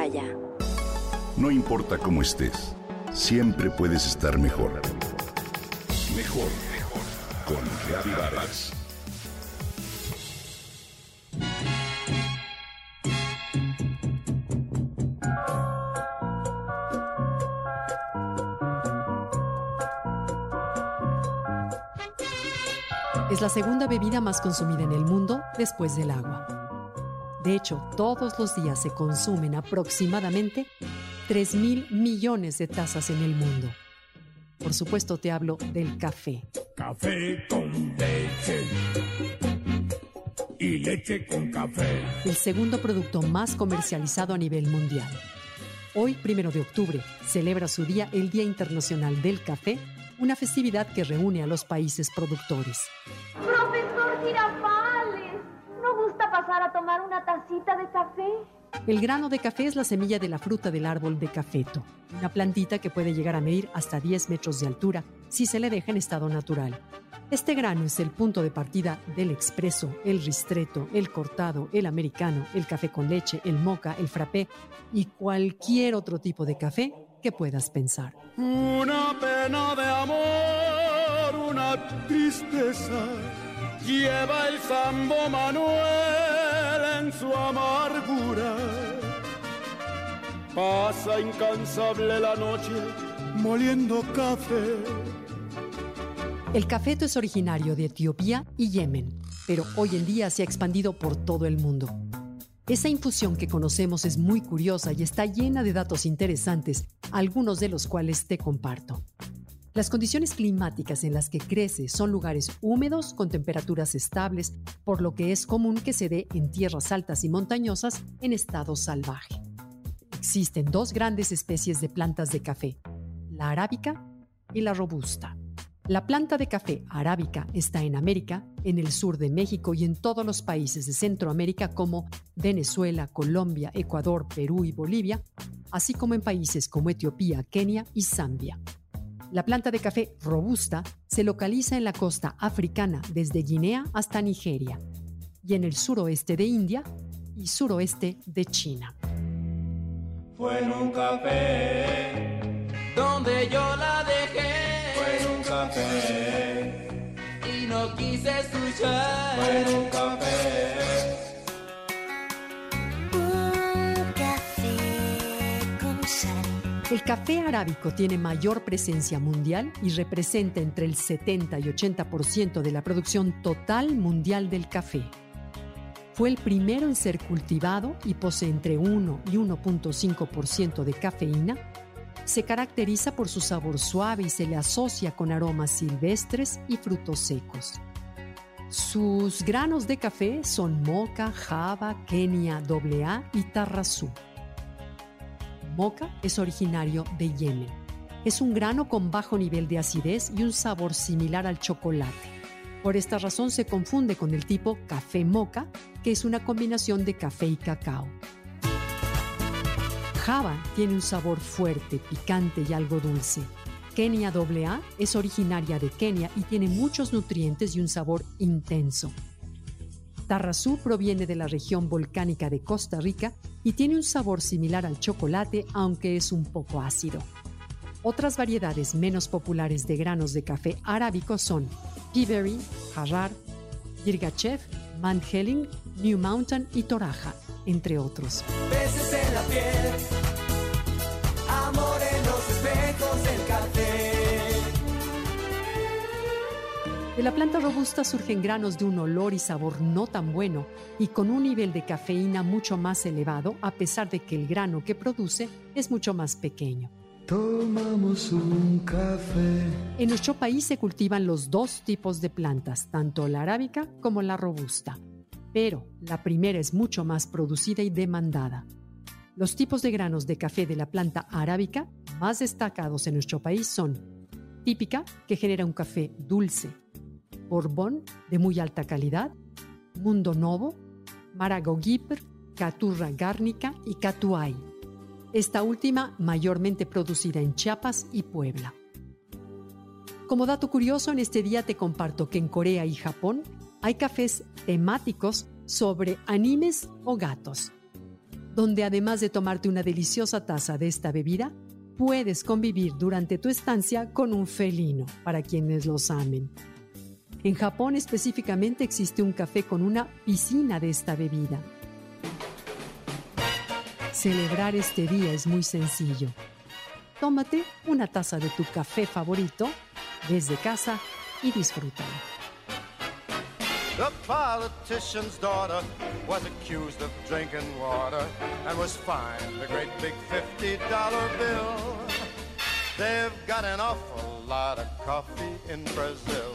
Himalaya. No importa cómo estés, siempre puedes estar mejor. Mejor, mejor. Con Reavivadas. Es la segunda bebida más consumida en el mundo después del agua. De hecho, todos los días se consumen aproximadamente 3 mil millones de tazas en el mundo. Por supuesto, te hablo del café. Café con leche. Y leche con café. El segundo producto más comercializado a nivel mundial. Hoy, primero de octubre, celebra su día el Día Internacional del Café, una festividad que reúne a los países productores. ¿No gusta pasar a tomar una tacita de café? El grano de café es la semilla de la fruta del árbol de cafeto, una plantita que puede llegar a medir hasta 10 metros de altura si se le deja en estado natural. Este grano es el punto de partida del expreso, el ristreto, el cortado, el americano, el café con leche, el moca, el frappé y cualquier otro tipo de café que puedas pensar. Una pena de amor, una tristeza, lleva el Sambo Manuel en su amargura. Pasa incansable la noche moliendo café. El cafeto es originario de Etiopía y Yemen, pero hoy en día se ha expandido por todo el mundo. Esa infusión que conocemos es muy curiosa y está llena de datos interesantes, algunos de los cuales te comparto. Las condiciones climáticas en las que crece son lugares húmedos con temperaturas estables, por lo que es común que se dé en tierras altas y montañosas en estado salvaje. Existen dos grandes especies de plantas de café, la arábica y la robusta. La planta de café arábica está en América, en el sur de México y en todos los países de Centroamérica como Venezuela, Colombia, Ecuador, Perú y Bolivia, así como en países como Etiopía, Kenia y Zambia. La planta de café robusta se localiza en la costa africana desde Guinea hasta Nigeria y en el suroeste de India y suroeste de China. Fue en un café donde yo la dejé. Fue en un café y no quise escuchar. Fue en un café. El café arábico tiene mayor presencia mundial y representa entre el 70 y 80% de la producción total mundial del café. Fue el primero en ser cultivado y posee entre 1 y 1.5% de cafeína. Se caracteriza por su sabor suave y se le asocia con aromas silvestres y frutos secos. Sus granos de café son moca, java, kenia AA y tarrazú. Moca es originario de Yemen. Es un grano con bajo nivel de acidez y un sabor similar al chocolate. Por esta razón se confunde con el tipo café moca, que es una combinación de café y cacao. Java tiene un sabor fuerte, picante y algo dulce. Kenia AA es originaria de Kenia y tiene muchos nutrientes y un sabor intenso. Tarrazú proviene de la región volcánica de Costa Rica y tiene un sabor similar al chocolate, aunque es un poco ácido. Otras variedades menos populares de granos de café arábico son Piberry, Harar, Yirgachev, Mandheling, New Mountain y Toraja, entre otros. Besos en la piel, De la planta robusta surgen granos de un olor y sabor no tan bueno y con un nivel de cafeína mucho más elevado a pesar de que el grano que produce es mucho más pequeño. Tomamos un café. En nuestro país se cultivan los dos tipos de plantas, tanto la arábica como la robusta, pero la primera es mucho más producida y demandada. Los tipos de granos de café de la planta arábica más destacados en nuestro país son típica, que genera un café dulce, Borbón, de muy alta calidad, Mundo Novo, Maragogipr, Caturra Gárnica y Catuay. Esta última mayormente producida en Chiapas y Puebla. Como dato curioso, en este día te comparto que en Corea y Japón hay cafés temáticos sobre animes o gatos. donde además de tomarte una deliciosa taza de esta bebida, puedes convivir durante tu estancia con un felino, para quienes los amen. En Japón específicamente existe un café con una piscina de esta bebida. Celebrar este día es muy sencillo. Tómate una taza de tu café favorito desde casa y disfrútalo. The politician's daughter was accused of drinking water and was fined a great big $50 bill. They've got an awful lot of coffee in Brazil.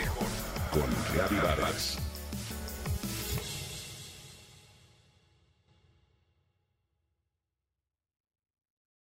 Con Vargas.